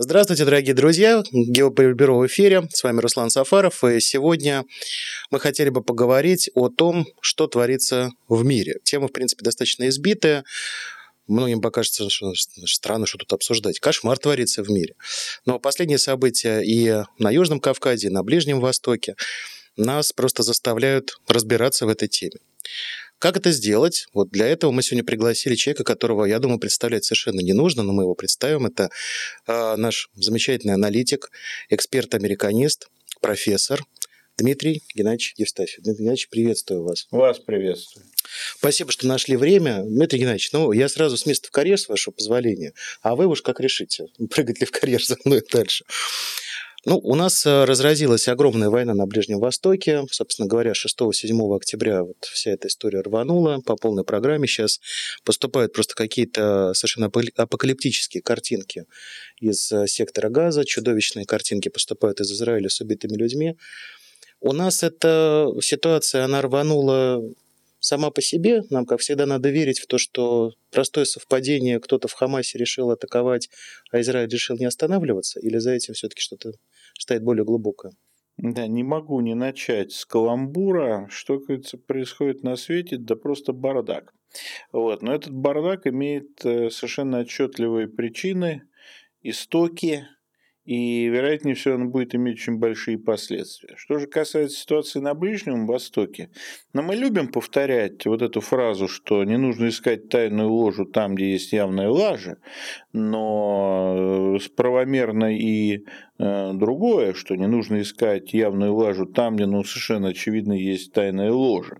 Здравствуйте, дорогие друзья! Геополитбюро в эфире. С вами Руслан Сафаров. И сегодня мы хотели бы поговорить о том, что творится в мире. Тема, в принципе, достаточно избитая. Многим покажется, что странно, что тут обсуждать. Кошмар творится в мире. Но последние события и на Южном Кавказе, и на Ближнем Востоке нас просто заставляют разбираться в этой теме. Как это сделать? Вот для этого мы сегодня пригласили человека, которого, я думаю, представлять совершенно не нужно, но мы его представим. Это э, наш замечательный аналитик, эксперт-американист, профессор Дмитрий Геннадьевич Евстафьев. Дмитрий Геннадьевич, приветствую вас. Вас приветствую. Спасибо, что нашли время. Дмитрий Геннадьевич, ну, я сразу с места в карьер, с вашего позволения, а вы уж как решите, прыгать ли в карьер за мной дальше. Ну, у нас э, разразилась огромная война на Ближнем Востоке. Собственно говоря, 6-7 октября вот вся эта история рванула по полной программе. Сейчас поступают просто какие-то совершенно апокалиптические картинки из э, сектора газа, чудовищные картинки поступают из Израиля с убитыми людьми. У нас эта ситуация, она рванула сама по себе. Нам, как всегда, надо верить в то, что простое совпадение, кто-то в Хамасе решил атаковать, а Израиль решил не останавливаться, или за этим все-таки что-то стоит более глубокое? Да, не могу не начать с каламбура. Что, кажется, происходит на свете, да просто бардак. Вот. Но этот бардак имеет э, совершенно отчетливые причины, истоки, и, вероятнее всего, он будет иметь очень большие последствия. Что же касается ситуации на Ближнем Востоке, но мы любим повторять вот эту фразу, что не нужно искать тайную ложу там, где есть явная лажа, но э, правомерно и другое, что не нужно искать явную лажу там, где ну, совершенно очевидно есть тайная ложа.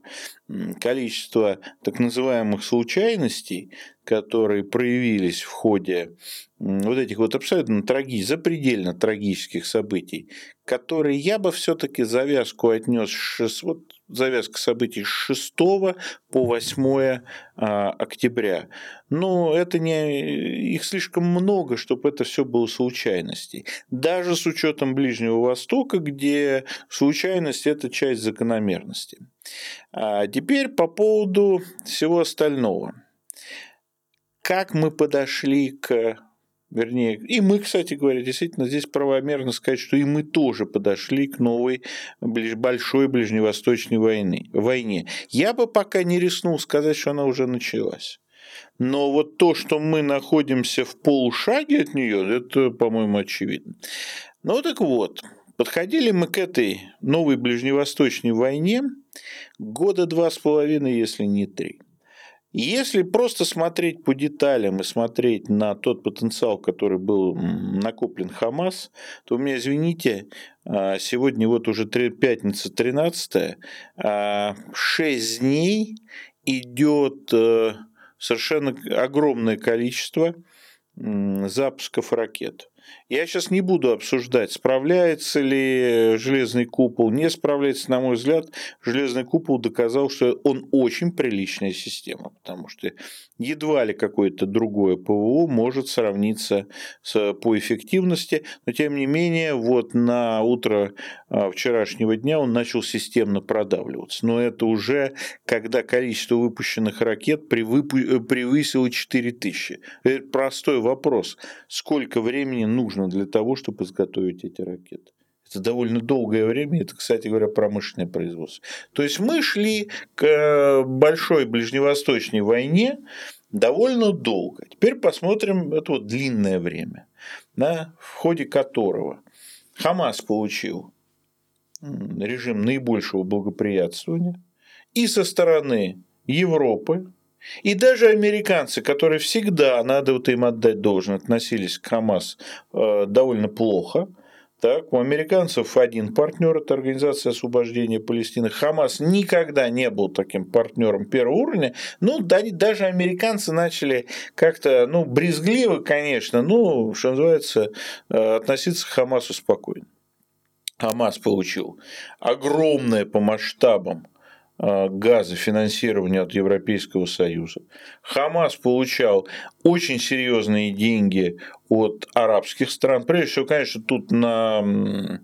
Количество так называемых случайностей, которые проявились в ходе вот этих вот абсолютно трагических, запредельно трагических событий, которые я бы все-таки завязку отнес, вот завязка событий с 6 по 8 а, октября. Но это не, их слишком много, чтобы это все было случайностей. Даже с учетом Ближнего Востока, где случайность – это часть закономерности. А теперь по поводу всего остального – как мы подошли к Вернее, и мы, кстати говоря, действительно здесь правомерно сказать, что и мы тоже подошли к новой большой ближневосточной войны, войне. Я бы пока не рискнул сказать, что она уже началась. Но вот то, что мы находимся в полушаге от нее, это, по-моему, очевидно. Ну так вот, подходили мы к этой новой ближневосточной войне года два с половиной, если не три. Если просто смотреть по деталям и смотреть на тот потенциал, который был накоплен Хамас, то у меня, извините, а, сегодня вот уже пятница 13 6 дней идет э, совершенно огромное количество запусков ракет. Я сейчас не буду обсуждать, справляется ли железный купол, не справляется, на мой взгляд, железный купол доказал, что он очень приличная система, потому что едва ли какое-то другое ПВО может сравниться с, по эффективности, но тем не менее вот на утро а, вчерашнего дня он начал системно продавливаться. Но это уже когда количество выпущенных ракет превысило 4000. Это простой вопрос. Сколько времени нужно для того, чтобы изготовить эти ракеты? Это довольно долгое время, это, кстати говоря, промышленное производство. То есть мы шли к большой ближневосточной войне довольно долго. Теперь посмотрим это вот длинное время, да, в ходе которого Хамас получил режим наибольшего благоприятствования и со стороны Европы, и даже американцы, которые всегда, надо вот им отдать должное, относились к Хамас э, довольно плохо, так, у американцев один партнер – это Организация освобождения Палестины. Хамас никогда не был таким партнером первого уровня. Ну, даже американцы начали как-то, ну, брезгливо, конечно, ну, что называется, э, относиться к Хамасу спокойно. Хамас получил огромное по масштабам газа финансирования от Европейского Союза. Хамас получал очень серьезные деньги от арабских стран. Прежде всего, конечно, тут на,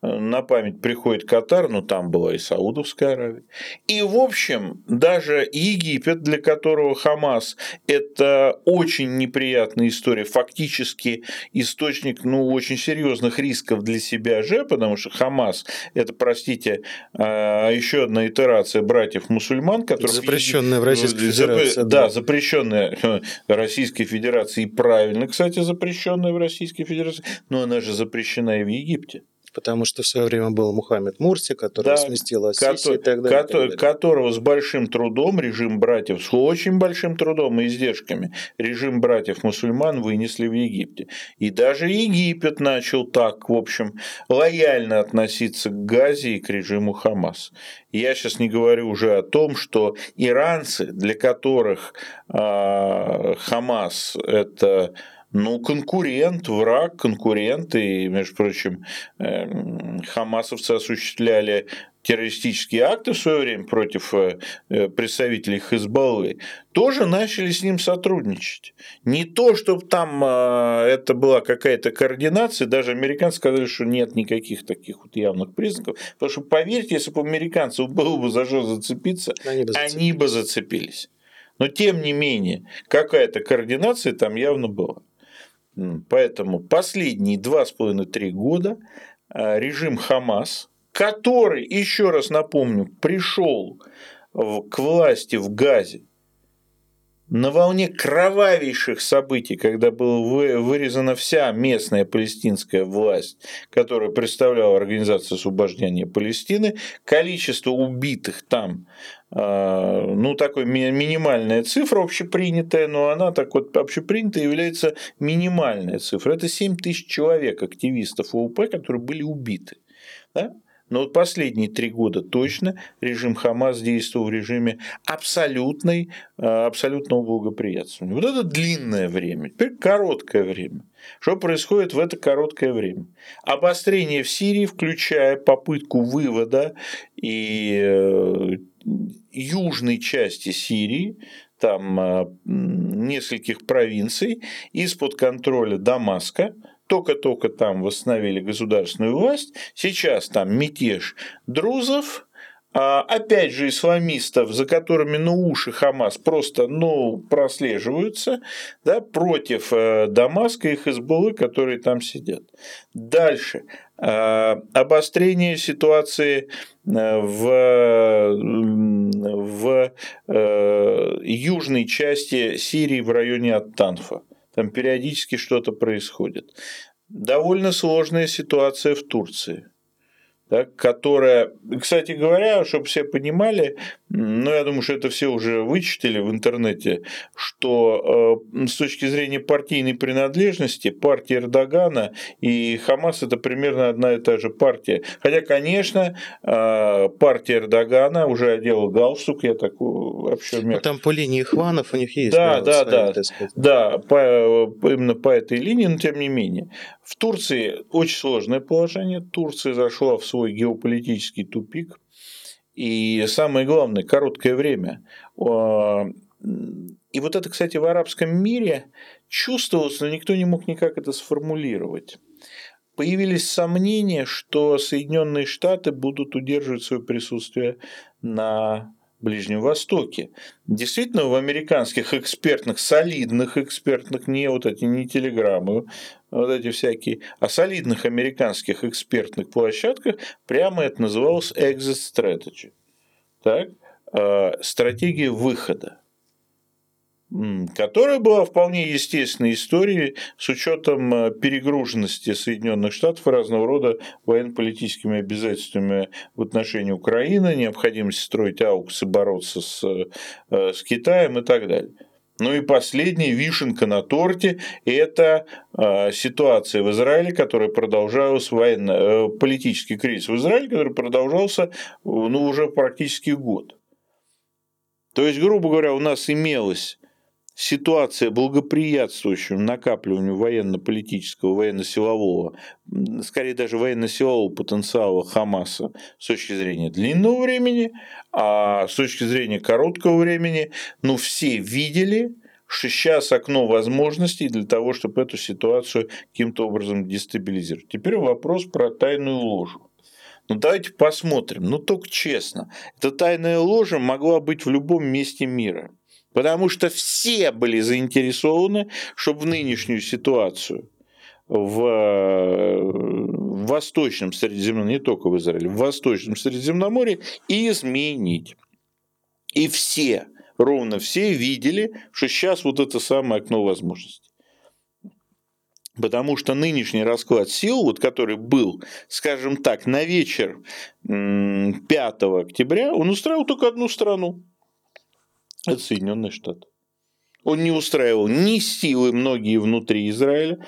на память приходит Катар, но там была и Саудовская Аравия. И, в общем, даже Египет, для которого Хамас – это очень неприятная история, фактически источник ну, очень серьезных рисков для себя же, потому что Хамас – это, простите, а, еще одна итерация братьев-мусульман, которые… Запрещенная в Российской Федерации. Да, запрещенная Российской Федерации, и правильно, кстати, запрещенная в Российской Федерации, но она же запрещена и в Египте потому что в свое время был Мухаммед Мурси, который да, сместил Ассиси и так далее, ко- и так далее. Которого с большим трудом режим братьев, с очень большим трудом и издержками режим братьев-мусульман вынесли в Египте. И даже Египет начал так, в общем, лояльно относиться к Газе и к режиму Хамас. Я сейчас не говорю уже о том, что иранцы, для которых э, Хамас – это ну, конкурент, враг, конкурент. И, между прочим, эм, хамасовцы осуществляли террористические акты в свое время против э, э, представителей Хизбаллы, тоже начали с ним сотрудничать. Не то, чтобы там э, это была какая-то координация, даже американцы сказали, что нет никаких таких вот явных признаков, потому что, поверьте, если бы американцев было бы за что зацепиться, они бы зацепились. Они бы зацепились. Но, тем не менее, какая-то координация там явно была. Поэтому последние два с половиной три года а, режим Хамас, который, еще раз напомню, пришел к власти в Газе на волне кровавейших событий, когда была вырезана вся местная палестинская власть, которая представляла Организацию освобождения Палестины, количество убитых там а, ну, такой минимальная цифра общепринятая, но она так вот общепринятая является минимальная цифра. Это 7 тысяч человек, активистов ОУП, которые были убиты. Да? Но вот последние три года точно режим Хамас действовал в режиме абсолютной, а, абсолютного благоприятствования. Вот это длинное время, теперь короткое время. Что происходит в это короткое время? Обострение в Сирии, включая попытку вывода и э, южной части Сирии, там а, нескольких провинций, из-под контроля Дамаска, только-только там восстановили государственную власть, сейчас там мятеж друзов, а, опять же, исламистов, за которыми ну, уши Хамас просто ну, прослеживаются, да, против э, Дамаска и Хизбуллы, которые там сидят. Дальше. А, обострение ситуации э, в, в э, южной части Сирии в районе Аттанфа там периодически что-то происходит. Довольно сложная ситуация в Турции да, которая, кстати говоря, чтобы все понимали, ну, я думаю, что это все уже вычитали в интернете, что э, с точки зрения партийной принадлежности партия Эрдогана и Хамас это примерно одна и та же партия. Хотя, конечно, э, партия Эрдогана уже одела галстук, я так вообще... Ну, там по линии Хванов у них есть. Да, да, да, да, да по, именно по этой линии, но тем не менее. В Турции очень сложное положение. Турция зашла в свой геополитический тупик. И самое главное, короткое время. И вот это, кстати, в арабском мире чувствовалось, но никто не мог никак это сформулировать. Появились сомнения, что Соединенные Штаты будут удерживать свое присутствие на Ближнем Востоке. Действительно, в американских экспертных, солидных экспертных, не вот эти, не телеграммы, вот эти всякие, а солидных американских экспертных площадках прямо это называлось exit strategy. Так? Э, стратегия выхода которая была вполне естественной историей с учетом э, перегруженности Соединенных Штатов разного рода военно-политическими обязательствами в отношении Украины, необходимости строить ауксы, бороться с, с Китаем и так далее. Ну и последняя вишенка на торте – это э, ситуация в Израиле, которая продолжалась, военно, э, политический кризис в Израиле, который продолжался ну, уже практически год. То есть, грубо говоря, у нас имелось ситуация, благоприятствующая накапливанию военно-политического, военно-силового, скорее даже военно-силового потенциала Хамаса с точки зрения длинного времени, а с точки зрения короткого времени, ну, все видели, что сейчас окно возможностей для того, чтобы эту ситуацию каким-то образом дестабилизировать. Теперь вопрос про тайную ложу. Ну давайте посмотрим, ну только честно. Эта тайная ложа могла быть в любом месте мира. Потому что все были заинтересованы, чтобы в нынешнюю ситуацию в, в Восточном Средиземноморье, не только в Израиле, в Восточном Средиземноморье изменить. И все, ровно все видели, что сейчас вот это самое окно возможностей. Потому что нынешний расклад сил, вот который был, скажем так, на вечер 5 октября, он устраивал только одну страну. Это Соединенные Штаты. Он не устраивал ни силы многие внутри Израиля,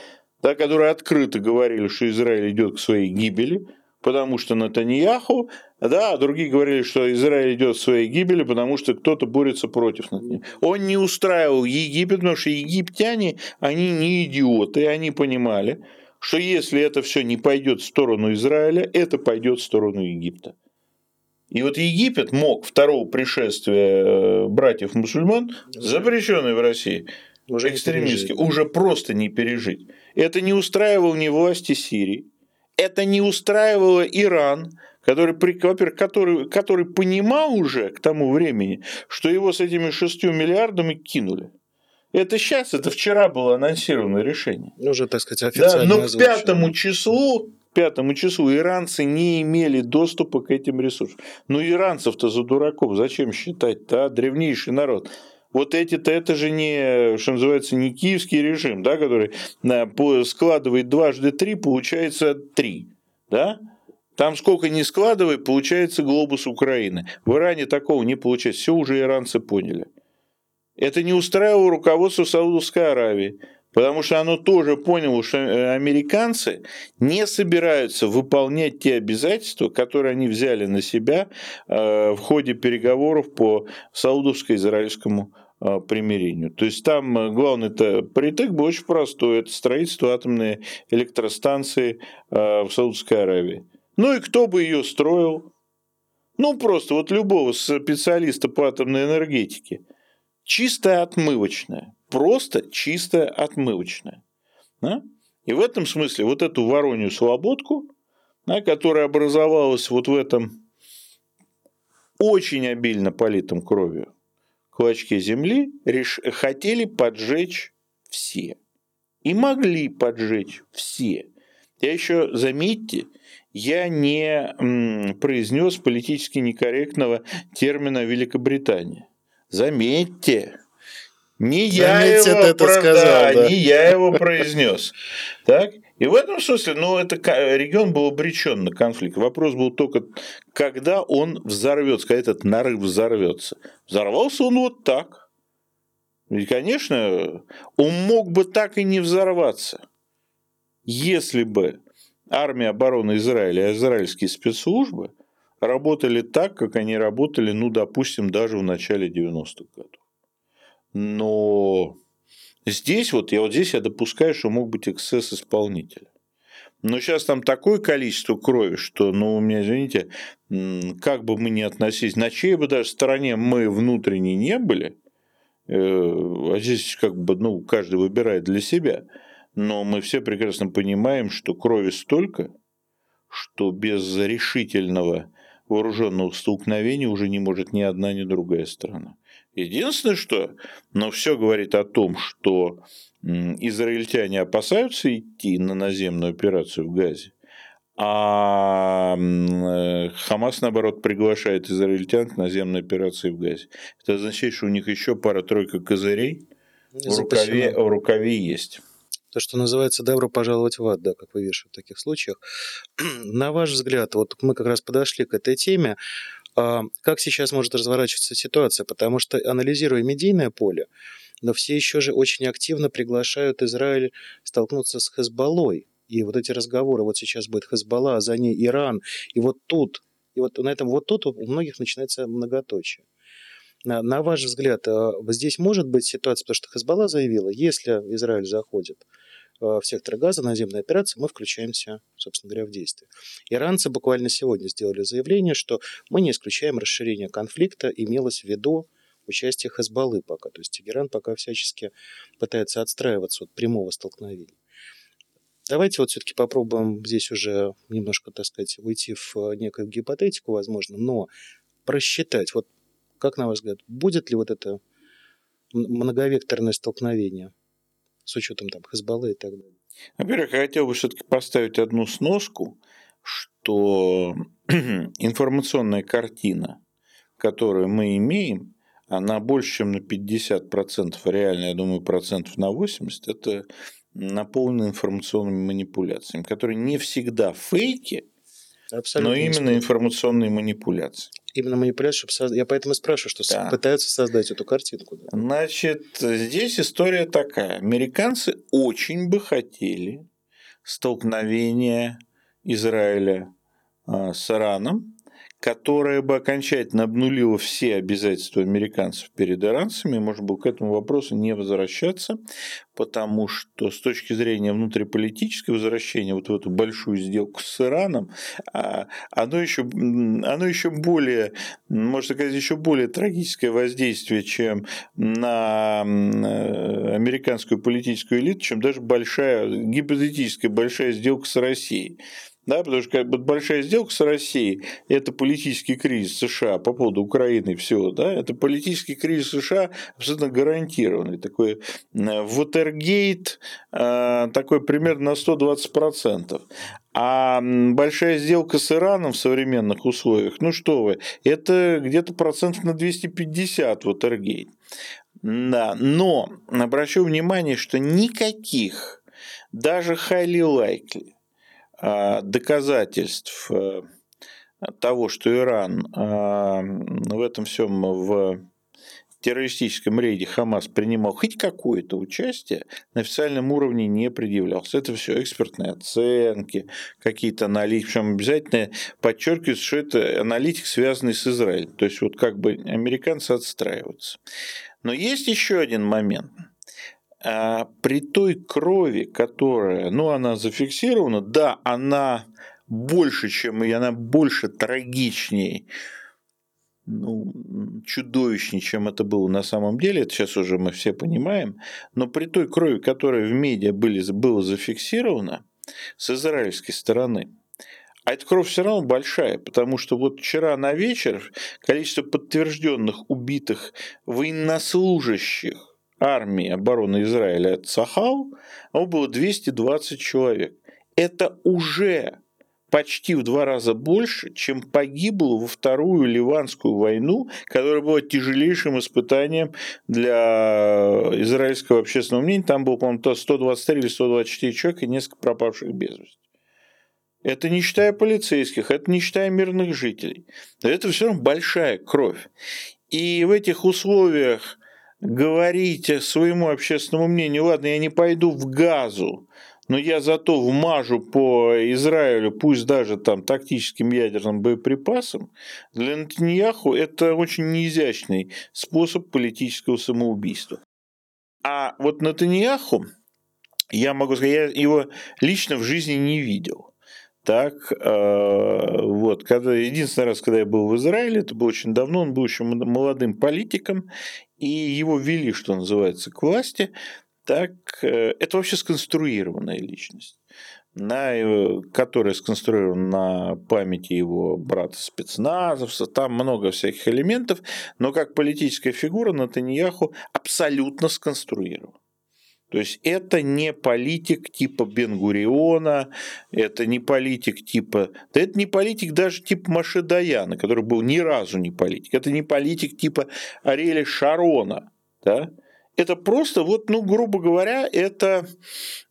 да, которые открыто говорили, что Израиль идет к своей гибели, потому что Натаньяху, да, а другие говорили, что Израиль идет к своей гибели, потому что кто-то борется против Натаньяху. Он не устраивал Египет, потому что египтяне, они не идиоты, они понимали, что если это все не пойдет в сторону Израиля, это пойдет в сторону Египта. И вот Египет мог второго пришествия э, братьев-мусульман, запрещенный в России, уже экстремистски, уже просто не пережить. Это не устраивало ни власти Сирии, это не устраивало Иран, который, который, который понимал уже к тому времени, что его с этими шестью миллиардами кинули. Это сейчас, это вчера было анонсировано решение. Уже, так сказать, официально. Да, но к пятому числу, пятому числу иранцы не имели доступа к этим ресурсам. Ну, иранцев-то за дураков зачем считать-то, а? Древнейший народ. Вот эти-то, это же не, что называется, не киевский режим, да, который складывает дважды три, получается три, да? Там сколько ни складывай, получается глобус Украины. В Иране такого не получается. Все уже иранцы поняли. Это не устраивало руководство Саудовской Аравии. Потому что оно тоже поняло, что э, американцы не собираются выполнять те обязательства, которые они взяли на себя э, в ходе переговоров по саудовско-израильскому э, примирению. То есть там главный -то притык был очень простой. Это строительство атомной электростанции в Саудовской Аравии. Ну и кто бы ее строил? Ну просто вот любого специалиста по атомной энергетике. Чистая отмывочная просто чистая отмывочная. Да? И в этом смысле вот эту воронью слободку, да, которая образовалась вот в этом очень обильно политом кровью клочке земли, реш... хотели поджечь все. И могли поджечь все. Я еще, заметьте, я не произнес политически некорректного термина Великобритания. Заметьте, не я его это про... сказал, да, не я его произнес. Так? И в этом смысле, ну, это регион был обречен на конфликт. Вопрос был только, когда он взорвется, когда этот нарыв взорвется. Взорвался он вот так. И, конечно, он мог бы так и не взорваться, если бы армия обороны Израиля и израильские спецслужбы работали так, как они работали, ну, допустим, даже в начале 90-х годов. Но здесь вот я вот здесь я допускаю, что мог быть эксцесс исполнителя. Но сейчас там такое количество крови, что, ну, у меня, извините, как бы мы ни относились, на чьей бы даже стороне мы внутренне не были, э, а здесь как бы, ну, каждый выбирает для себя, но мы все прекрасно понимаем, что крови столько, что без решительного вооруженного столкновения уже не может ни одна, ни другая страна. Единственное, что, но все говорит о том, что израильтяне опасаются идти на наземную операцию в Газе, а э, Хамас, наоборот, приглашает израильтян к наземной операции в Газе. Это означает, что у них еще пара-тройка козырей в рукаве, в рукаве есть. То, что называется «добро пожаловать в ад», да, как вы вешаете в таких случаях. На ваш взгляд, вот мы как раз подошли к этой теме, как сейчас может разворачиваться ситуация? Потому что, анализируя медийное поле, но все еще же очень активно приглашают Израиль столкнуться с Хезболлой. И вот эти разговоры, вот сейчас будет Хезболла, а за ней Иран, и вот тут, и вот на этом вот тут у многих начинается многоточие. На, на ваш взгляд, а, здесь может быть ситуация, потому что Хезболла заявила, если Израиль заходит, в сектор газа, наземной операции, мы включаемся, собственно говоря, в действие. Иранцы буквально сегодня сделали заявление, что мы не исключаем расширение конфликта, имелось в виду участие Хезбаллы пока. То есть Тегеран пока всячески пытается отстраиваться от прямого столкновения. Давайте вот все-таки попробуем здесь уже немножко, так сказать, уйти в э, некую гипотетику, возможно, но просчитать, вот как на ваш взгляд, будет ли вот это многовекторное столкновение с учетом там Хезбаллы и так далее? Во-первых, я хотел бы все-таки поставить одну сноску, что информационная картина, которую мы имеем, она больше, чем на 50%, реально, я думаю, процентов на 80%, это наполнены информационными манипуляциями, которые не всегда фейки, Абсолютно но именно информационные манипуляции. Именно манипуляции, чтобы создать. Я поэтому спрашиваю, что да. пытаются создать эту картинку. Да? Значит, здесь история такая. Американцы очень бы хотели столкновения Израиля а, с Ираном, которая бы окончательно обнулила все обязательства американцев перед иранцами, можно было к этому вопросу не возвращаться, потому что с точки зрения внутриполитического возвращения вот в эту большую сделку с Ираном, а, оно еще, оно еще более, можно сказать, еще более трагическое воздействие, чем на американскую политическую элиту, чем даже большая, гипотетическая большая сделка с Россией да, потому что как бы большая сделка с Россией – это политический кризис США по поводу Украины и всего, да, это политический кризис США абсолютно гарантированный, такой Вотергейт, э, такой примерно на 120%. А большая сделка с Ираном в современных условиях, ну что вы, это где-то процентов на 250 Вотергейт. Да, но обращу внимание, что никаких, даже highly likely, доказательств э, того, что Иран а, в этом всем в террористическом рейде Хамас принимал хоть какое-то участие, на официальном уровне не предъявлялся. Это все экспертные оценки, какие-то аналитики. Причем обязательно подчеркивается, что это аналитик, связанный с Израилем. То есть вот как бы американцы отстраиваются. Но есть еще один момент – а при той крови, которая, ну, она зафиксирована, да, она больше, чем и она больше трагичнее, ну, чудовищнее, чем это было на самом деле, это сейчас уже мы все понимаем, но при той крови, которая в медиа были, было зафиксировано с израильской стороны, а эта кровь все равно большая, потому что вот вчера на вечер количество подтвержденных убитых военнослужащих армии обороны Израиля Цахал, оно было 220 человек. Это уже почти в два раза больше, чем погибло во Вторую Ливанскую войну, которая была тяжелейшим испытанием для израильского общественного мнения. Там было, по-моему, 123 или 124 человека и несколько пропавших без вести. Это не считая полицейских, это не считая мирных жителей. Это все равно большая кровь. И в этих условиях говорите своему общественному мнению, ладно, я не пойду в газу, но я зато вмажу по Израилю, пусть даже там тактическим ядерным боеприпасам, для Натаньяху это очень неизящный способ политического самоубийства. А вот Натаньяху, я могу сказать, я его лично в жизни не видел. Так, э, вот, когда, единственный раз, когда я был в Израиле, это было очень давно, он был еще молодым политиком, и его ввели, что называется, к власти, так э, это вообще сконструированная личность на, которая сконструирована на памяти его брата спецназовца, там много всяких элементов, но как политическая фигура Натаньяху абсолютно сконструирован. То есть это не политик типа Бенгуриона, это не политик типа... Да это не политик даже типа Маше Даяна, который был ни разу не политик. Это не политик типа Ариэля Шарона. Да? Это просто, вот, ну, грубо говоря, это,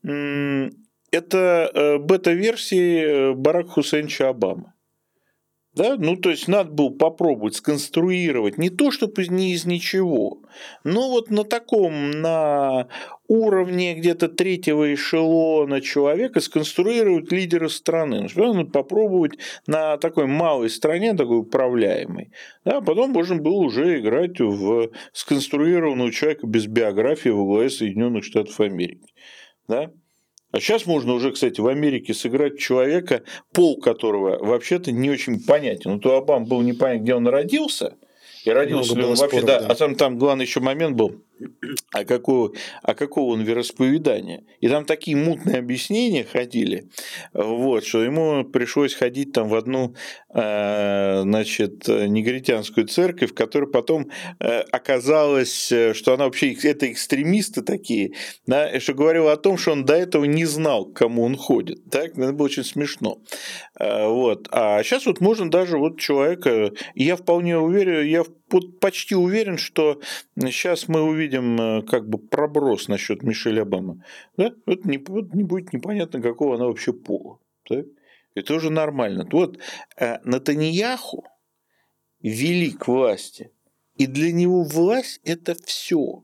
это э, бета-версии э, Барак Хусейнча Обамы. Да? Ну, то есть надо было попробовать сконструировать не то, чтобы не из ничего, но вот на таком, на уровне где-то третьего эшелона человека сконструировать лидера страны. Ну, надо попробовать на такой малой стране, такой управляемой. Да? Потом можно было уже играть в сконструированного человека без биографии в главе Соединенных Штатов Америки. Да? А сейчас можно уже, кстати, в Америке сыграть человека, пол которого вообще-то не очень понятен. Ну, то Обам был непонятно, где он родился, И родился ли он вообще, споров, да, да. А там, там главный еще момент был, а какого, а какого он вероисповедания. И там такие мутные объяснения ходили, вот, что ему пришлось ходить там в одну, э, значит, негритянскую церковь, в которой потом э, оказалось, что она вообще, это экстремисты такие, да, что говорило о том, что он до этого не знал, к кому он ходит. Так, это было очень смешно. Э, вот. А сейчас вот можно даже вот человека, я вполне уверен, я почти уверен, что сейчас мы увидим э, как бы проброс насчет Мишель Обамы. Да? Вот не, вот не будет непонятно, какого она вообще пола. Так? Это уже нормально. Вот э, Натаньяху вели к власти, и для него власть – это все.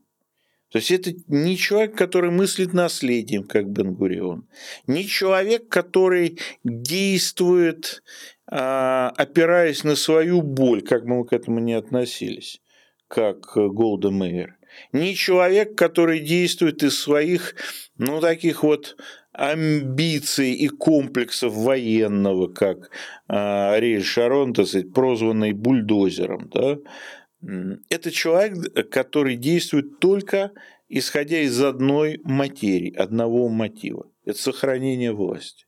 То есть это не человек, который мыслит наследием, как Бенгурион, не человек, который действует а, опираясь на свою боль, как бы мы к этому не относились, как Голда Мейер. Не человек, который действует из своих, ну, таких вот амбиций и комплексов военного, как а, Ариэль Шарон, так сказать, прозванный бульдозером. Да? Это человек, который действует только исходя из одной материи, одного мотива. Это сохранение власти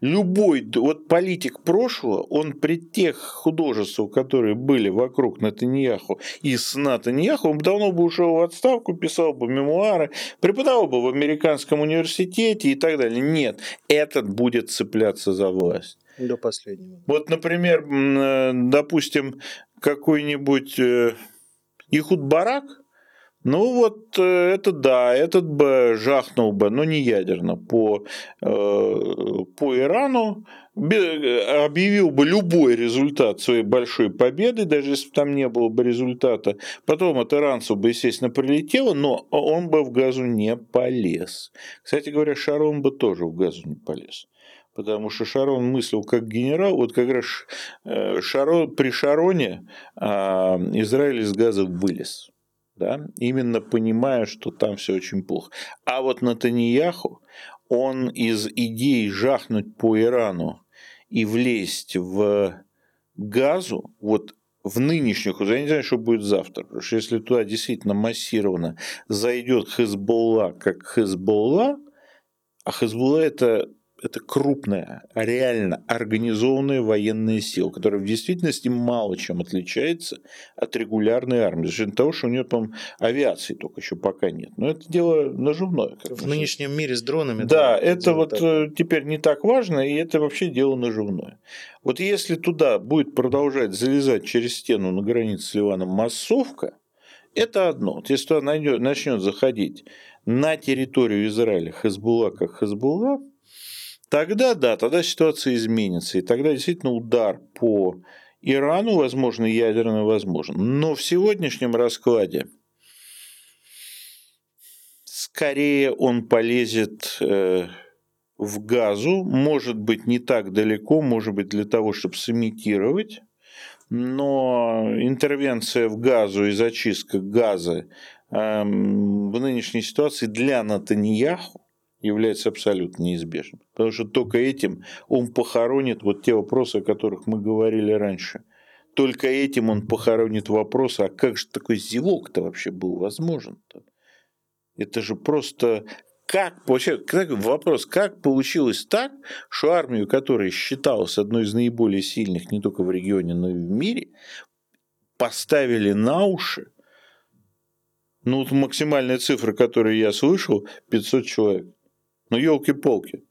любой вот политик прошлого, он при тех художествах, которые были вокруг Натаньяху и с Натаньяху, он давно бы ушел в отставку, писал бы мемуары, преподавал бы в американском университете и так далее. Нет, этот будет цепляться за власть. До последнего. Вот, например, э, допустим, какой-нибудь э, Ихуд Барак – ну вот э, это да, этот бы жахнул бы, но не ядерно, по, э, по Ирану, объявил бы любой результат своей большой победы, даже если бы там не было бы результата. Потом от иранцев бы, естественно, прилетело, но он бы в газу не полез. Кстати говоря, Шарон бы тоже в газу не полез потому что Шарон мыслил как генерал. Вот как раз э, Шарон, при Шароне а, Израиль из газа вылез да, именно понимая, что там все очень плохо. А вот Натаньяху, он из идей жахнуть по Ирану и влезть в газу, вот в нынешних, уже я не знаю, что будет завтра, потому что если туда действительно массированно зайдет Хезболла как Хезболла, а Хезболла это это крупная, реально организованная военная сила, которая в действительности мало чем отличается от регулярной армии. За счет того, что у нее там авиации только еще пока нет. Но это дело наживное. В нынешнем мире с дронами. Да, это вот так. Э, теперь не так важно, и это вообще дело наживное. Вот если туда будет продолжать залезать через стену на границе с Ливаном массовка, это одно. Вот если туда начнет заходить на территорию Израиля Хезбулла как Хезбулла, Тогда да, тогда ситуация изменится, и тогда действительно удар по Ирану, возможно, ядерный возможен. Но в сегодняшнем раскладе скорее он полезет э, в газу, может быть, не так далеко, может быть, для того, чтобы сымитировать, но интервенция в газу и зачистка газа эм, в нынешней ситуации для Натаньяху является абсолютно неизбежным. Потому что только этим он похоронит вот те вопросы, о которых мы говорили раньше. Только этим он похоронит вопрос, а как же такой зевок-то вообще был возможен? -то? Это же просто как вообще вопрос, как получилось так, что армию, которая считалась одной из наиболее сильных не только в регионе, но и в мире, поставили на уши. Ну, вот максимальная цифра, которую я слышал, 500 человек. Ну, елки-полки.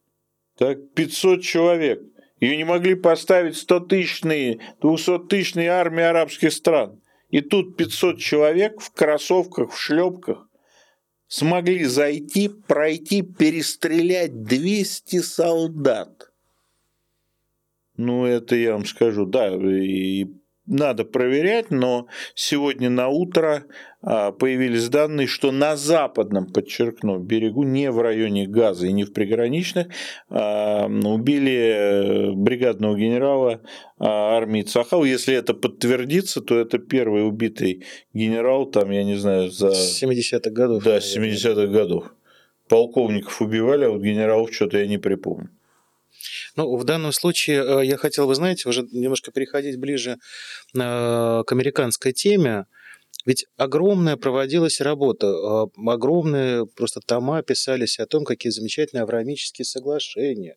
Так, 500 человек. Ее не могли поставить 100-тысячные, 200-тысячные армии арабских стран. И тут 500 человек в кроссовках, в шлепках смогли зайти, пройти, перестрелять 200 солдат. Ну, это я вам скажу, да, и надо проверять, но сегодня на утро а, появились данные, что на западном, подчеркну, берегу, не в районе Газа и не в приграничных, а, убили э, бригадного генерала а, армии Цахал. Если это подтвердится, то это первый убитый генерал, там, я не знаю, за... 70-х годов. Да, 70-х годов. Полковников убивали, а вот генералов что-то я не припомню. Ну, в данном случае э, я хотел бы, знаете, уже немножко переходить ближе э, к американской теме. Ведь огромная проводилась работа, а, огромные просто тома писались о том, какие замечательные авраамические соглашения,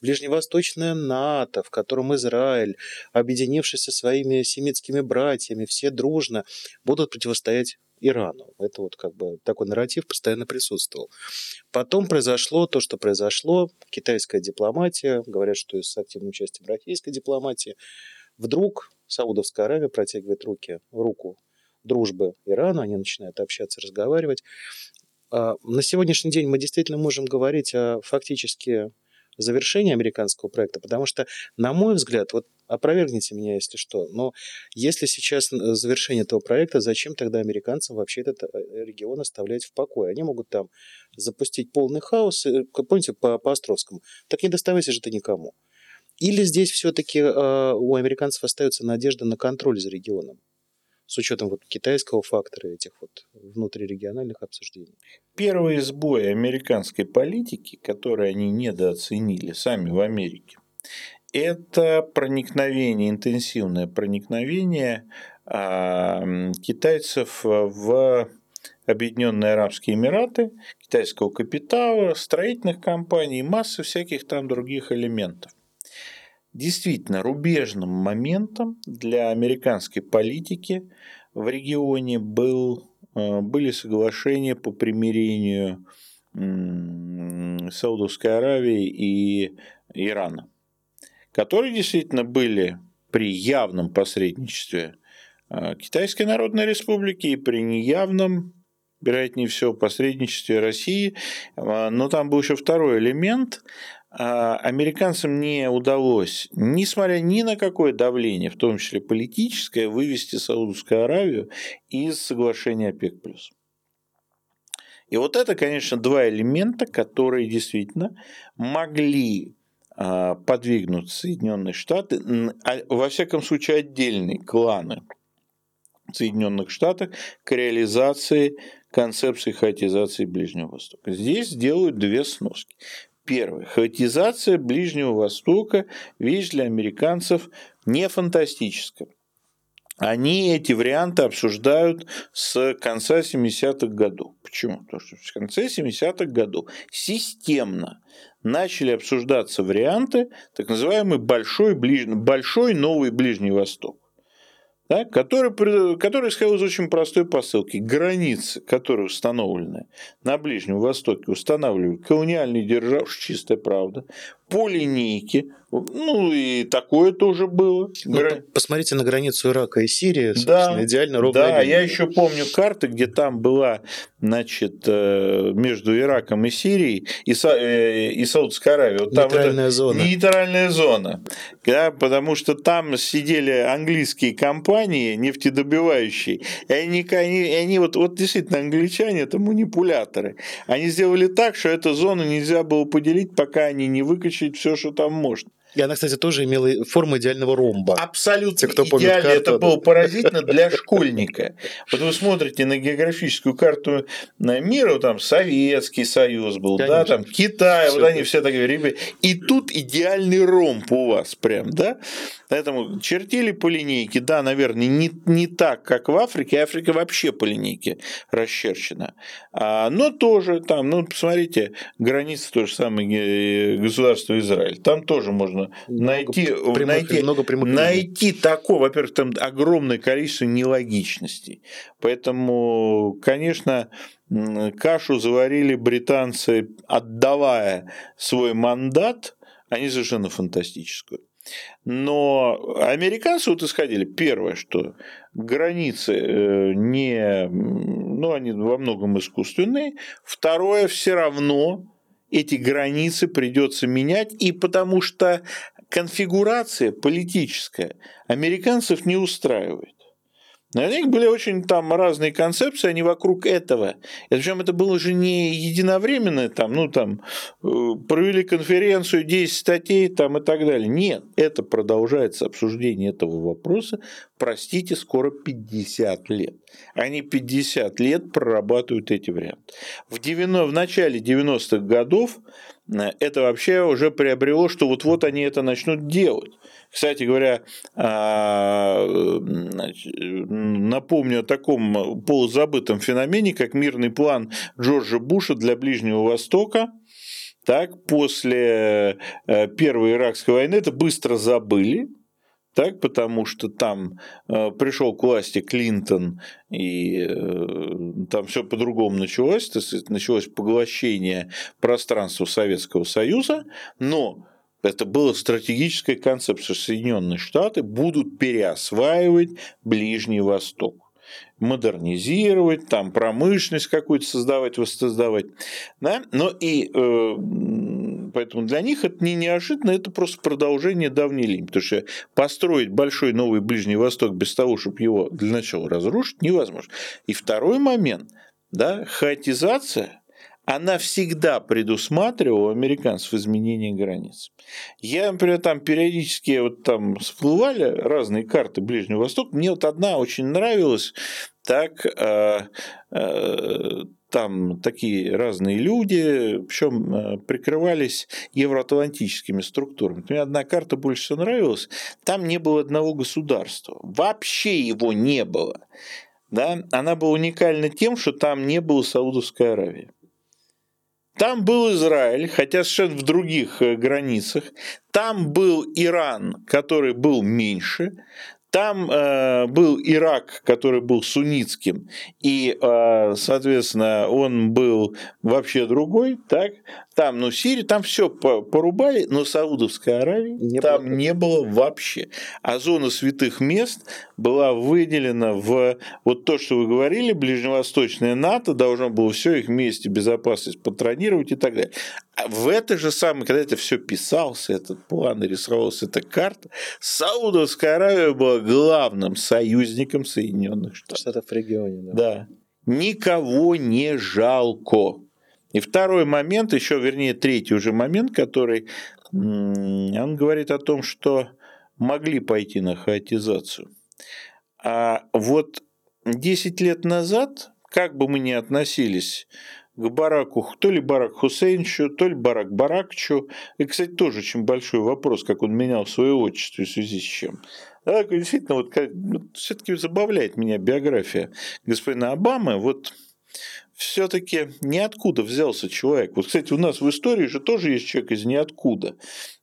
ближневосточная НАТО, в котором Израиль, объединившись со своими семитскими братьями, все дружно будут противостоять Ирану. Это вот как бы такой нарратив постоянно присутствовал. Потом произошло то, что произошло. Китайская дипломатия, говорят, что с активным участием российской дипломатии. Вдруг Саудовская Аравия протягивает руки, руку дружбы Ирана, они начинают общаться, разговаривать. А, на сегодняшний день мы действительно можем говорить о фактически завершении американского проекта, потому что, на мой взгляд, вот опровергните меня, если что, но если сейчас завершение этого проекта, зачем тогда американцам вообще этот э, регион оставлять в покое? Они могут там запустить полный хаос, э, помните, по, по Островскому. Так не доставайся же ты никому. Или здесь все-таки э, у американцев остается надежда на контроль за регионом? с учетом вот китайского фактора этих вот внутрирегиональных обсуждений. Первый сбой американской политики, который они недооценили сами в Америке, это проникновение, интенсивное проникновение а, китайцев в Объединенные Арабские Эмираты, китайского капитала, строительных компаний, массы всяких там других элементов. Действительно, рубежным моментом для американской политики в регионе был, были соглашения по примирению Саудовской Аравии и Ирана, которые действительно были при явном посредничестве э, Китайской Народной Республики и при неявном вероятнее всего, посредничестве России. Э, но там был еще второй элемент. А, американцам не удалось, несмотря ни на какое давление, в том числе политическое, вывести Саудовскую Аравию из соглашения ОПЕК+. И вот это, конечно, два элемента, которые действительно могли а, подвигнуть Соединенные Штаты, а, во всяком случае отдельные кланы Соединенных Штатов к реализации концепции хаотизации Ближнего Востока. Здесь делают две сноски. Первое. Хаотизация Ближнего Востока – вещь для американцев не фантастическая. Они эти варианты обсуждают с конца 70-х годов. Почему? Потому что в конце 70-х годов системно начали обсуждаться варианты так называемый большой, ближний, большой новый Ближний Восток да, который, который исходил из очень простой посылки. Границы, которые установлены на Ближнем Востоке, устанавливают колониальные державы, чистая правда, по линейке. Ну и такое тоже было. Ну, посмотрите на границу Ирака и Сирии, да, идеально ровная Да, линия. я еще помню карты, где там была, значит, э, между Ираком и Сирией и, Са, э, и Саудовской Аравией. Вот нейтральная зона. Нейтральная зона. Да, потому что там сидели английские компании нефтедобивающие, и они, они, они вот, вот действительно англичане это манипуляторы. Они сделали так, что эту зону нельзя было поделить, пока они не выкачали вытащить все, что там можно. И она, кстати, тоже имела форму идеального ромба. Абсолютно Те, кто идеально. Карту, это да. было поразительно для школьника. Вот вы смотрите на географическую карту мира, там Советский Союз был, Конечно. да, там Китай, все вот они все такие, ребята, и тут идеальный ромб у вас прям, да? Поэтому чертили по линейке, да, наверное, не, не так, как в Африке, Африка вообще по линейке расчерчена. А, но тоже там, ну, посмотрите, граница то же самое э, государство Израиль. Там тоже можно много найти, прямых, найти, много прямых найти такое, во-первых, там огромное количество нелогичностей. Поэтому, конечно, кашу заварили британцы, отдавая свой мандат, они совершенно фантастическую. Но американцы вот исходили, первое, что границы э, не, ну, они во многом искусственные. Второе, все равно эти границы придется менять, и потому что конфигурация политическая американцев не устраивает. На них были очень там разные концепции, они вокруг этого. И причем это было же не единовременно, там, ну там, э, провели конференцию, 10 статей там и так далее. Нет, это продолжается обсуждение этого вопроса, простите, скоро 50 лет. Они 50 лет прорабатывают эти варианты. В, 90, в начале 90-х годов это вообще уже приобрело, что вот-вот они это начнут делать. Кстати говоря, а, напомню о таком полузабытом феномене, как мирный план Джорджа Буша для Ближнего Востока. Так, после э, Первой Иракской войны это быстро забыли, так, потому что там э, пришел к власти Клинтон, и э, там все по-другому началось, то есть началось поглощение пространства Советского Союза, но это была стратегическая концепция, Соединенные Штаты будут переосваивать Ближний Восток модернизировать, там промышленность какую-то создавать, воссоздавать. Да? Но и э, поэтому для них это не неожиданно, это просто продолжение давней линии. Потому что построить большой новый Ближний Восток без того, чтобы его для начала разрушить, невозможно. И второй момент, да, хаотизация – она всегда предусматривала у американцев изменение границ. Я, например, там периодически вот там всплывали разные карты Ближнего Востока. Мне вот одна очень нравилась. Так, э, э, там такие разные люди, причем э, прикрывались евроатлантическими структурами. Мне одна карта больше всего нравилась. Там не было одного государства. Вообще его не было. Да? Она была уникальна тем, что там не было Саудовской Аравии. Там был Израиль, хотя совершенно в других э, границах. Там был Иран, который был меньше. Там э, был Ирак, который был суннитским, и, э, соответственно, он был вообще другой, так? Там, ну, Сирия, там все порубали, но Саудовской Аравии не там было. не было вообще. А зона святых мест была выделена в вот то, что вы говорили, ближневосточное НАТО должно было все их вместе безопасность патронировать и так далее. А в это же самое, когда это все писался, этот план и рисовалась эта карта, Саудовская Аравия была главным союзником Соединенных Штатов. Штатов в регионе, да. Да. Никого не жалко. И второй момент, еще вернее третий уже момент, который он говорит о том, что могли пойти на хаотизацию. А вот 10 лет назад, как бы мы ни относились к Бараку, то ли Барак Хусейнчу, то ли Барак Баракчу. И, кстати, тоже очень большой вопрос, как он менял свое отчество в связи с чем. Да, действительно, вот, ну, все-таки забавляет меня биография господина Обамы. Вот все-таки ниоткуда взялся человек. Вот, кстати, у нас в истории же тоже есть человек из ниоткуда.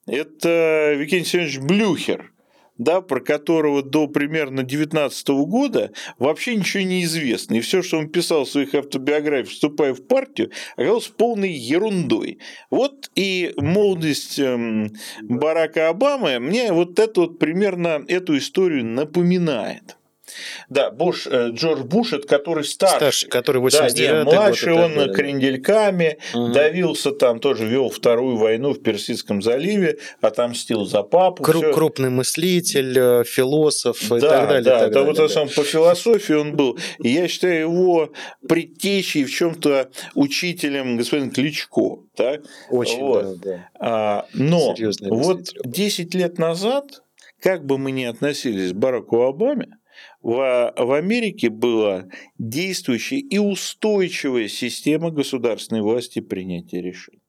Это Викентий Семенович Блюхер – да, про которого до примерно 19 года вообще ничего не известно. И все, что он писал в своих автобиографиях, вступая в партию, оказалось полной ерундой. Вот и молодость эм, Барака Обамы мне вот это вот примерно эту историю напоминает. Да, Буш, э, Джордж Буш, это который старший. Старший, который 89 да, нет, младший год, он да, крендельками, угу. давился там, тоже вел вторую войну в Персидском заливе, отомстил за папу. Кру- крупный мыслитель, э, философ да, и так далее. Да, так да, вот да. по философии он был. И я считаю его предтечей в чем-то учителем господин Кличко. Так? Очень, вот. да, да. А, но вот 10 лет назад, как бы мы ни относились к Бараку Обаме, в, в Америке была действующая и устойчивая система государственной власти принятия решений.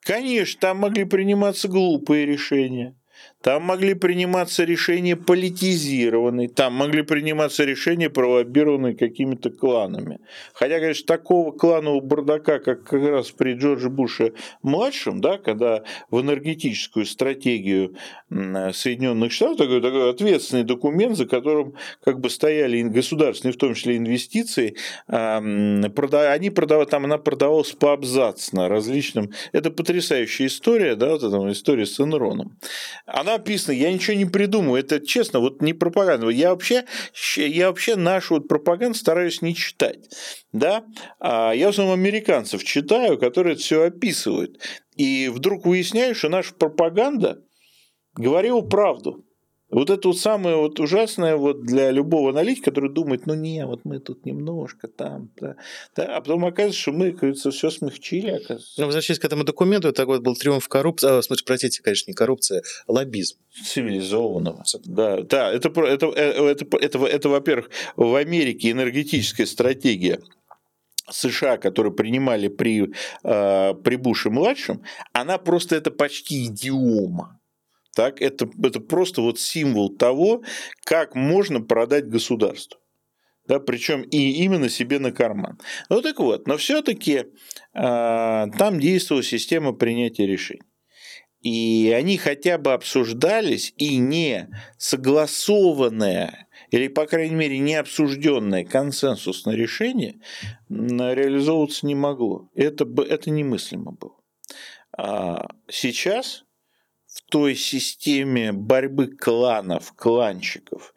Конечно, там могли приниматься глупые решения, там могли приниматься решения политизированные, там могли приниматься решения, пролоббированные какими-то кланами. Хотя, конечно, такого кланового бардака, как как раз при Джордже Буше младшем, да, когда в энергетическую стратегию Соединенных Штатов такой, такой ответственный документ, за которым как бы стояли государственные, в том числе инвестиции, они продавали, там она продавалась поабзацно различным. Это потрясающая история, да, вот эта история с Энроном. Она написано, я ничего не придумываю, это честно, вот не пропаганда. Я вообще, я вообще нашу вот пропаганду стараюсь не читать, да, а я в основном американцев читаю, которые это все описывают, и вдруг выясняю, что наша пропаганда говорила правду. Вот это вот самое вот ужасное вот для любого аналитика, который думает, ну не, вот мы тут немножко там, да, да, а потом оказывается, что мы, кажется, все смягчили. Оказывается. Ну, возвращаясь к этому документу, это вот был триумф коррупции, а, смотрите, простите, конечно, не коррупция, а лоббизм. Цивилизованного. Да, да, это, это, это, это, это, это во-первых, в Америке энергетическая стратегия США, которые принимали при, э, при Буше-младшем, она просто это почти идиома. Так, это, это просто вот символ того, как можно продать государство. Да, причем и именно себе на карман. Ну так вот, но все-таки э, там действовала система принятия решений и они хотя бы обсуждались, и не согласованное или, по крайней мере, не обсужденное консенсусное решение реализовываться не могло. Это, это немыслимо было. А сейчас в той системе борьбы кланов, кланчиков.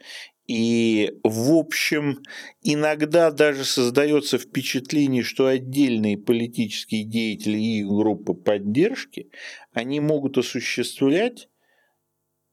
И, в общем, иногда даже создается впечатление, что отдельные политические деятели и группы поддержки, они могут осуществлять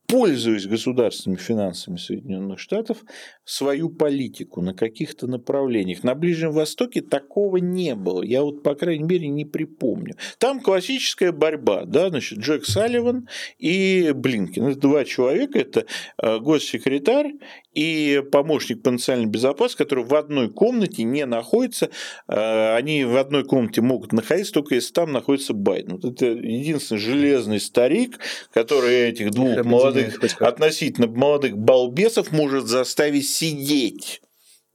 пользуясь государственными финансами Соединенных Штатов, свою политику на каких-то направлениях. На Ближнем Востоке такого не было. Я вот, по крайней мере, не припомню. Там классическая борьба. Да? Значит, Джек Салливан и Блинкин. Это два человека. Это э, госсекретарь и помощник по национальной безопасности, которые в одной комнате не находятся. Э, они в одной комнате могут находиться, только если там находится Байден. Вот это единственный железный старик, который этих двух молодых, относительно молодых балбесов может заставить сидеть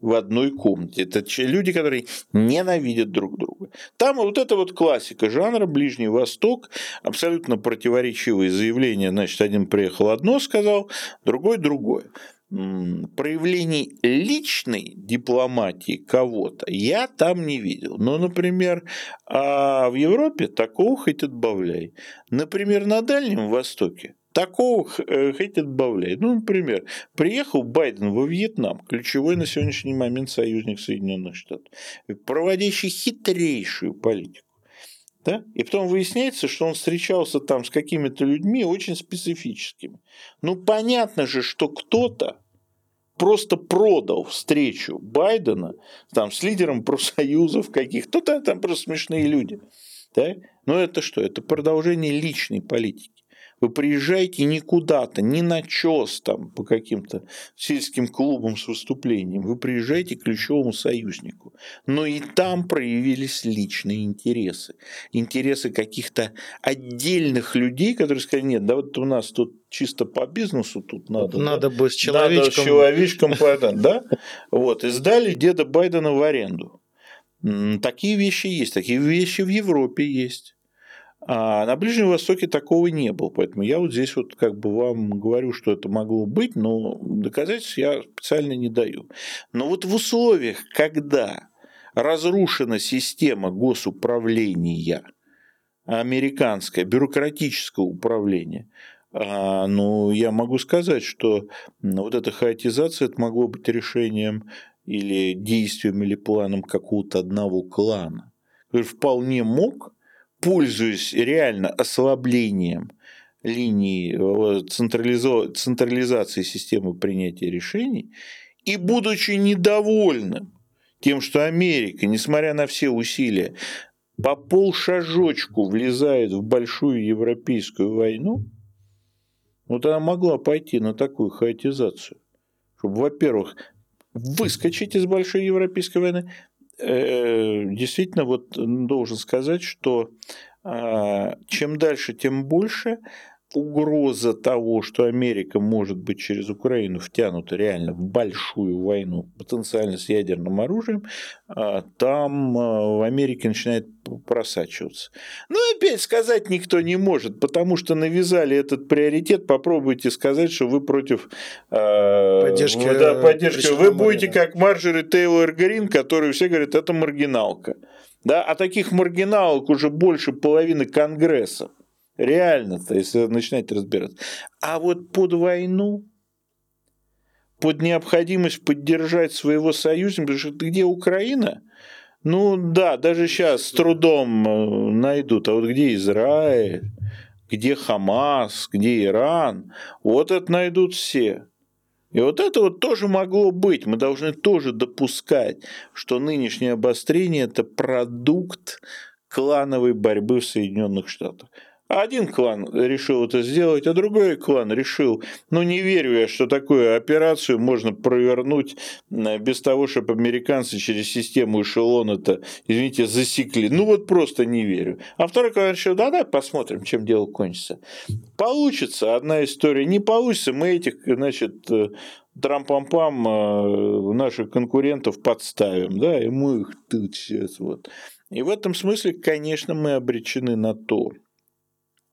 в одной комнате. Это люди, которые ненавидят друг друга. Там вот это вот классика жанра Ближний Восток, абсолютно противоречивые заявления. Значит, один приехал одно сказал, другой другое. Проявлений личной дипломатии кого-то я там не видел. Но, например, а в Европе такого хоть отбавляй. Например, на Дальнем Востоке Такого э, хоть отбавляй. Ну, например, приехал Байден во Вьетнам, ключевой на сегодняшний момент союзник Соединенных Штатов, проводящий хитрейшую политику. Да? И потом выясняется, что он встречался там с какими-то людьми очень специфическими. Ну, понятно же, что кто-то просто продал встречу Байдена там, с лидером профсоюзов каких-то, там просто смешные люди. Да? Но это что? Это продолжение личной политики. Вы приезжаете не куда-то, не на ЧОС там по каким-то сельским клубам с выступлением. Вы приезжаете к ключевому союзнику. Но и там проявились личные интересы. Интересы каких-то отдельных людей, которые сказали, нет, да вот у нас тут чисто по бизнесу тут надо. Надо да? бы с человечком. Надо с человечком, да? Вот, и сдали деда Байдена в аренду. Такие вещи есть, такие вещи в Европе есть. А на Ближнем Востоке такого не было, поэтому я вот здесь вот как бы вам говорю, что это могло быть, но доказательств я специально не даю. Но вот в условиях, когда разрушена система госуправления, американское бюрократическое управление, а, ну, я могу сказать, что вот эта хаотизация это могло быть решением или действием или планом какого-то одного клана. Вполне мог пользуясь реально ослаблением линии э, централизо... централизации системы принятия решений и будучи недовольным тем, что Америка, несмотря на все усилия, по полшажочку влезает в большую европейскую войну, вот она могла пойти на такую хаотизацию, чтобы, во-первых, выскочить из большой европейской войны, действительно вот должен сказать, что а, чем дальше, тем больше угроза того, что Америка может быть через Украину втянута реально в большую войну, потенциально с ядерным оружием, а, там а, в Америке начинает просачиваться. Но опять сказать никто не может, потому что навязали этот приоритет. Попробуйте сказать, что вы против а, поддержки. Да, поддержки. Вы будете как Марджори Тейлор Грин, который все говорят, это маргиналка. Да, а таких маргиналок уже больше половины Конгресса. Реально-то, если начинать разбираться. А вот под войну, под необходимость поддержать своего союзника, потому что где Украина? Ну да, даже сейчас с трудом э, найдут. А вот где Израиль, где Хамас, где Иран, вот это найдут все. И вот это вот тоже могло быть. Мы должны тоже допускать, что нынешнее обострение – это продукт клановой борьбы в Соединенных Штатах. Один клан решил это сделать, а другой клан решил, ну не верю я, что такую операцию можно провернуть без того, чтобы американцы через систему эшелон это, извините, засекли. Ну вот просто не верю. А второй клан решил, да-да, посмотрим, чем дело кончится. Получится одна история, не получится, мы этих, значит, э, трам-пам-пам э, наших конкурентов подставим, да, и мы их тут сейчас вот. И в этом смысле, конечно, мы обречены на то.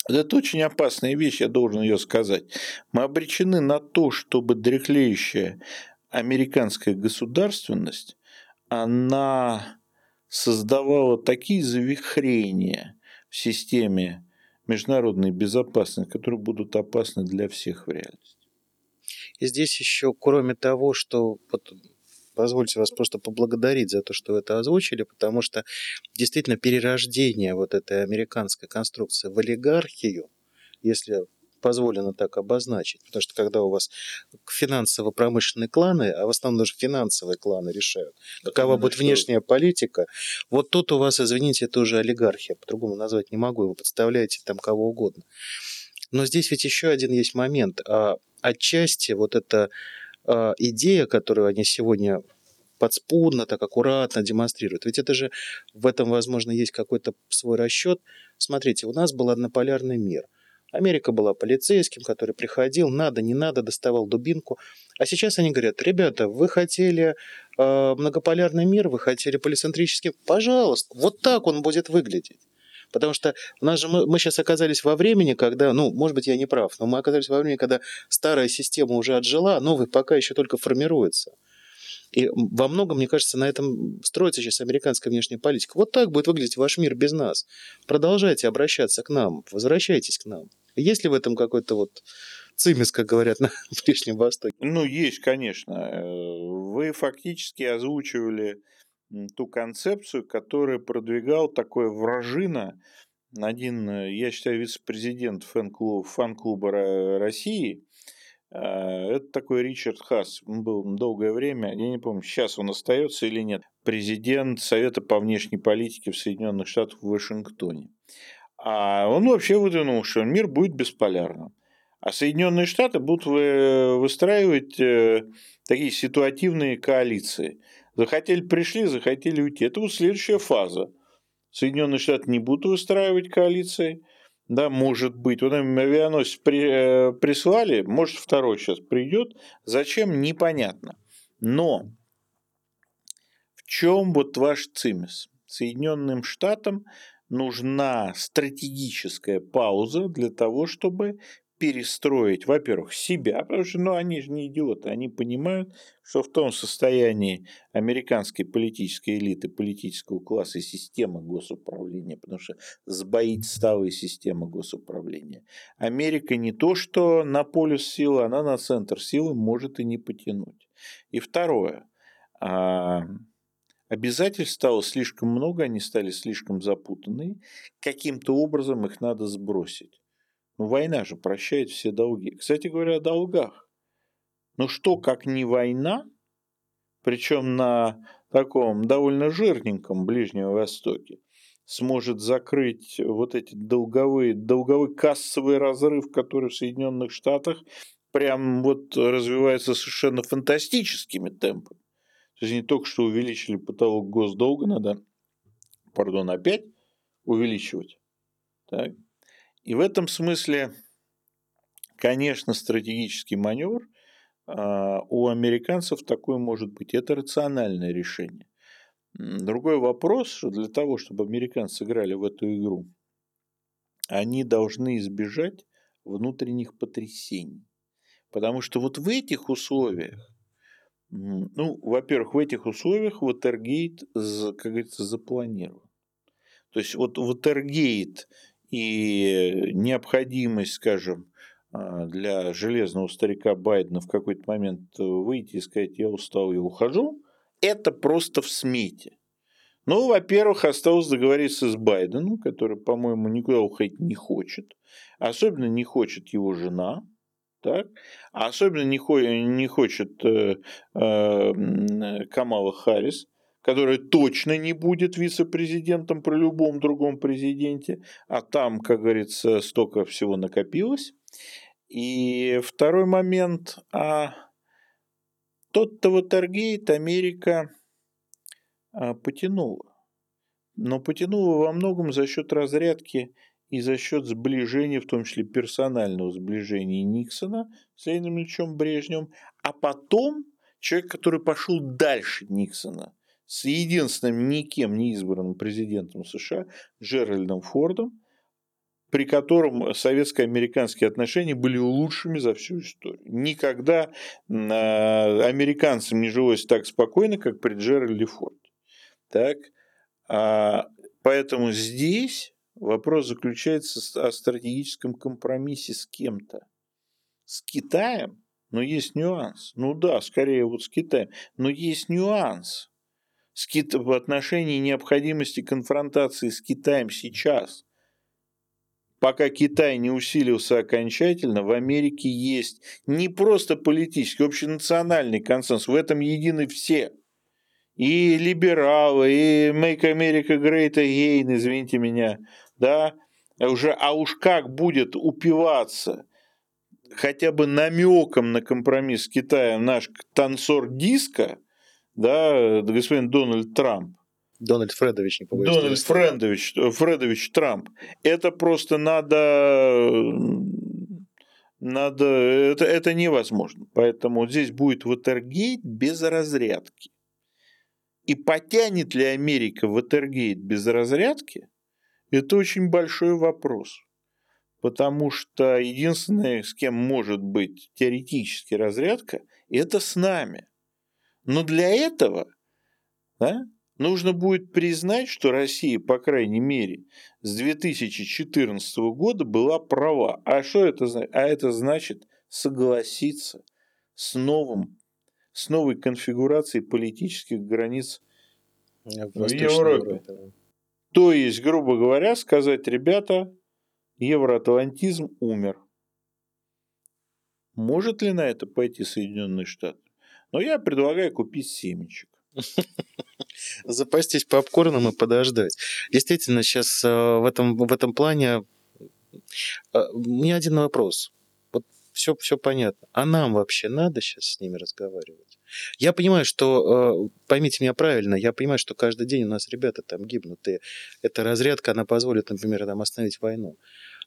Это очень опасная вещь, я должен ее сказать. Мы обречены на то, чтобы дряхлеющая американская государственность, она создавала такие завихрения в системе международной безопасности, которые будут опасны для всех в реальности. И здесь еще, кроме того, что позвольте вас просто поблагодарить за то, что вы это озвучили, потому что действительно перерождение вот этой американской конструкции в олигархию, если позволено так обозначить, потому что когда у вас финансово-промышленные кланы, а в основном даже финансовые кланы решают, какова будет что... внешняя политика, вот тут у вас, извините, это уже олигархия, по-другому назвать не могу, вы подставляете там кого угодно. Но здесь ведь еще один есть момент. А отчасти вот эта а, идея, которую они сегодня подспудно, так аккуратно демонстрируют. Ведь это же в этом, возможно, есть какой-то свой расчет. Смотрите, у нас был однополярный мир. Америка была полицейским, который приходил, надо, не надо, доставал дубинку. А сейчас они говорят, ребята, вы хотели э, многополярный мир, вы хотели полицентрический, пожалуйста, вот так он будет выглядеть. Потому что у нас же мы, мы сейчас оказались во времени, когда, ну, может быть, я не прав, но мы оказались во времени, когда старая система уже отжила, а новая пока еще только формируется. И во многом, мне кажется, на этом строится сейчас американская внешняя политика. Вот так будет выглядеть ваш мир без нас. Продолжайте обращаться к нам, возвращайтесь к нам. Есть ли в этом какой-то вот цимис, как говорят на Ближнем Востоке? Ну, есть, конечно. Э, вы фактически озвучивали ту концепцию, которую продвигал такой вражина, один, э, я считаю, вице-президент фан-клуба, России, а, это такой Ричард Хасс, он был долгое время, я не помню, сейчас он остается или нет, президент Совета по внешней политике в Соединенных Штатах в Вашингтоне. А он вообще выдвинул, что мир будет бесполярным. А Соединенные Штаты будут выстраивать э, такие ситуативные коалиции – Захотели пришли, захотели уйти. Это вот следующая фаза. Соединенные Штаты не будут выстраивать коалиции. Да, может быть. Вот им авианосец при, э, прислали, может, второй сейчас придет. Зачем, непонятно. Но в чем вот ваш цимис? Соединенным Штатам нужна стратегическая пауза для того, чтобы перестроить, во-первых, себя, потому что ну, они же не идиоты, они понимают, что в том состоянии американской политической элиты, политического класса и системы госуправления, потому что сбоит ставы система госуправления, Америка не то, что на полюс силы, она на центр силы может и не потянуть. И второе, а, Обязательств стало слишком много, они стали слишком запутанные. Каким-то образом их надо сбросить. Ну, война же прощает все долги. Кстати говоря, о долгах. Ну что, как не война, причем на таком довольно жирненьком Ближнем Востоке, сможет закрыть вот эти долговые, долговой кассовый разрыв, который в Соединенных Штатах прям вот развивается совершенно фантастическими темпами. То есть не только что увеличили потолок госдолга, надо, пардон, опять увеличивать. Так. И в этом смысле, конечно, стратегический маневр а, у американцев такой может быть. Это рациональное решение. Другой вопрос, что для того, чтобы американцы играли в эту игру, они должны избежать внутренних потрясений. Потому что вот в этих условиях, ну, во-первых, в этих условиях Ватергейт, как говорится, запланирован. То есть вот Ватергейт и необходимость, скажем, а, для железного старика Байдена в какой-то момент выйти и сказать, я устал, я ухожу, это просто в смете. Ну, во-первых, осталось договориться с Байденом, который, по-моему, никуда уходить не хочет. Особенно не хочет его жена. Так? А особенно не хочет э, э, Камала Харрис которая точно не будет вице-президентом при любом другом президенте, а там, как говорится, столько всего накопилось. И второй момент, а тот-то Ватергейт Америка а, потянула. Но потянула во многом за счет разрядки и за счет сближения, в том числе персонального сближения Никсона с Леонидом Ильичем Брежневым, а потом человек, который пошел дальше Никсона, с единственным никем не избранным президентом США Джеральдом Фордом, при котором советско-американские отношения были лучшими за всю историю. Никогда а, американцам не жилось так спокойно, как при Джеральде Форде. Так? А, поэтому здесь вопрос заключается о стратегическом компромиссе с кем-то. С Китаем, но есть нюанс. Ну да, скорее вот с Китаем, но есть нюанс. С Кит... В отношении необходимости конфронтации с Китаем сейчас – пока Китай не усилился окончательно, в Америке есть не просто политический, общенациональный консенсус, в этом едины все. И либералы, и Make America Great Again, извините меня, да, уже, а уж как будет упиваться хотя бы намеком на компромисс с Китаем наш танцор диска, да, господин Дональд Трамп, Дональд Фредович, не побоюсь. Дональд Фредович, Фредович Трамп. Это просто надо... Надо... Это, это невозможно. Поэтому здесь будет Ватергейт без разрядки. И потянет ли Америка Ватергейт без разрядки, это очень большой вопрос. Потому что единственное, с кем может быть теоретически разрядка, это с нами. Но для этого да, Нужно будет признать, что Россия, по крайней мере, с 2014 года была права. А что это значит? А это значит согласиться с новым, с новой конфигурацией политических границ в, в Европе. Европе. То есть, грубо говоря, сказать, ребята, евроатлантизм умер. Может ли на это пойти Соединенные Штаты? Но я предлагаю купить семечек. запастись попкорном и подождать. Действительно, сейчас э, в этом, в этом плане э, у меня один вопрос. Вот все, все понятно. А нам вообще надо сейчас с ними разговаривать? Я понимаю, что, э, поймите меня правильно, я понимаю, что каждый день у нас ребята там гибнут, и эта разрядка, она позволит, например, нам остановить войну.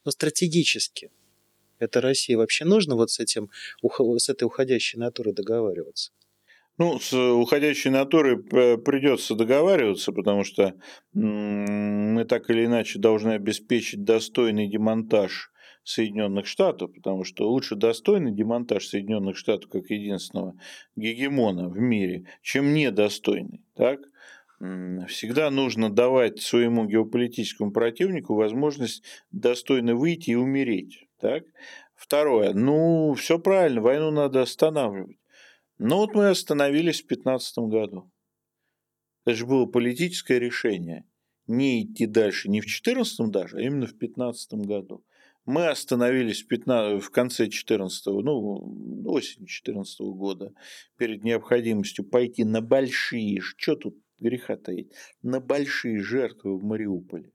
Но стратегически это России вообще нужно вот с этим, с этой уходящей натурой договариваться? Ну, с уходящей натурой придется договариваться, потому что мы так или иначе должны обеспечить достойный демонтаж Соединенных Штатов, потому что лучше достойный демонтаж Соединенных Штатов как единственного гегемона в мире, чем недостойный. Так? Всегда нужно давать своему геополитическому противнику возможность достойно выйти и умереть. Так? Второе. Ну, все правильно, войну надо останавливать. Ну вот мы остановились в 2015 году. Это же было политическое решение. Не идти дальше не в 2014 даже, а именно в 2015 году. Мы остановились в, 15, в конце 14 ну, осень 14 года, перед необходимостью пойти на большие, что тут греха таить, на большие жертвы в Мариуполе.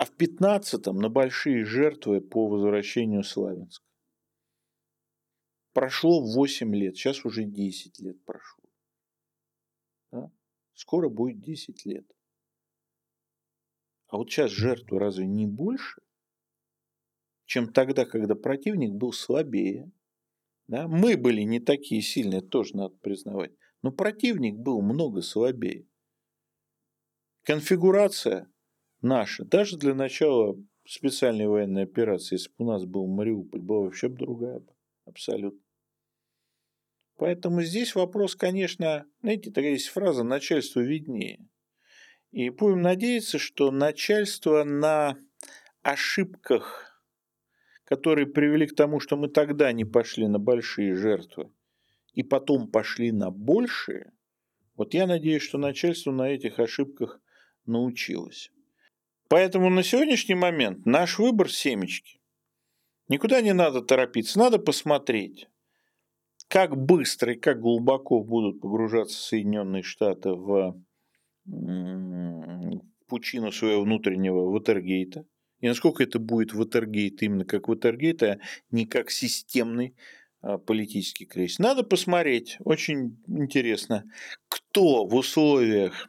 А в 15-м на большие жертвы по возвращению Славянска. Прошло 8 лет, сейчас уже 10 лет прошло. Да? Скоро будет 10 лет. А вот сейчас жертвы разве не больше, чем тогда, когда противник был слабее? Да? Мы были не такие сильные, тоже надо признавать. Но противник был много слабее. Конфигурация наша, даже для начала специальной военной операции, если бы у нас был Мариуполь, была вообще другая. Абсолютно. Поэтому здесь вопрос, конечно, знаете, такая есть фраза «начальству виднее». И будем надеяться, что начальство на ошибках, которые привели к тому, что мы тогда не пошли на большие жертвы, и потом пошли на большие, вот я надеюсь, что начальство на этих ошибках научилось. Поэтому на сегодняшний момент наш выбор семечки. Никуда не надо торопиться, надо посмотреть. как быстро и как глубоко будут погружаться Соединенные Штаты в пучину своего внутреннего Ватергейта, и насколько это будет Ватергейт именно как Ватергейт, а не как системный а, политический кризис. Надо посмотреть, очень интересно, кто в условиях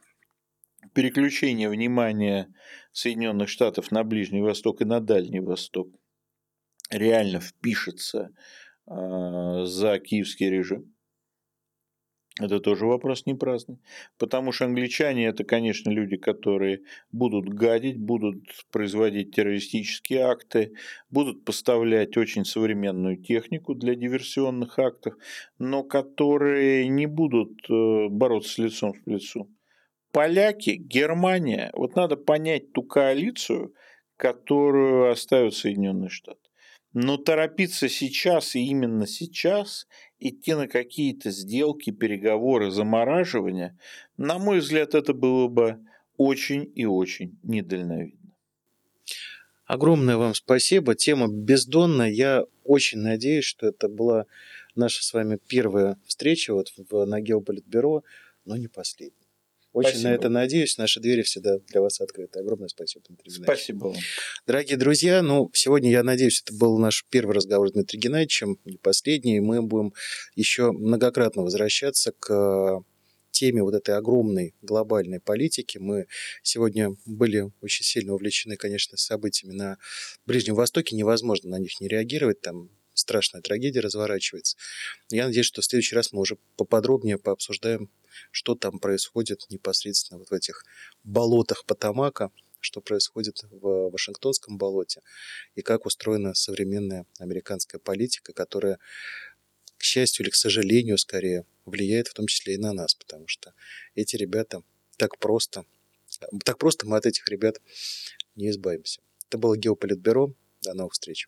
переключения внимания Соединенных Штатов на Ближний Восток и на Дальний Восток реально впишется э, за киевский режим. Это тоже вопрос не праздный. Потому что англичане это, конечно, люди, которые будут гадить, будут производить террористические акты, будут поставлять очень современную технику для диверсионных актов, но которые не будут э, бороться лицом к лицу поляки, Германия, вот надо понять ту коалицию, которую оставят Соединенные Штаты. Но торопиться сейчас и именно сейчас идти на какие-то сделки, переговоры, замораживания, на мой взгляд, это было бы очень и очень недальновидно. Огромное вам спасибо. Тема бездонная. Я очень надеюсь, что это была наша с вами первая встреча вот в, на Геополитбюро, но не последняя. Очень спасибо. на это надеюсь. Наши двери всегда для вас открыты. Огромное спасибо, Дмитрий Геннадьевич. Спасибо вам. Дорогие друзья, ну, сегодня, я надеюсь, это был наш первый разговор с Дмитрием Геннадьевичем, не последний. Мы будем еще многократно возвращаться к теме вот этой огромной глобальной политики. Мы сегодня были очень сильно увлечены, конечно, событиями на Ближнем Востоке. Невозможно на них не реагировать. Там страшная трагедия разворачивается. Я надеюсь, что в следующий раз мы уже поподробнее пообсуждаем что там происходит непосредственно вот в этих болотах Потамака, что происходит в Вашингтонском болоте и как устроена современная американская политика, которая, к счастью или к сожалению, скорее, влияет в том числе и на нас, потому что эти ребята так просто, так просто мы от этих ребят не избавимся. Это было Геополитбюро. До новых встреч.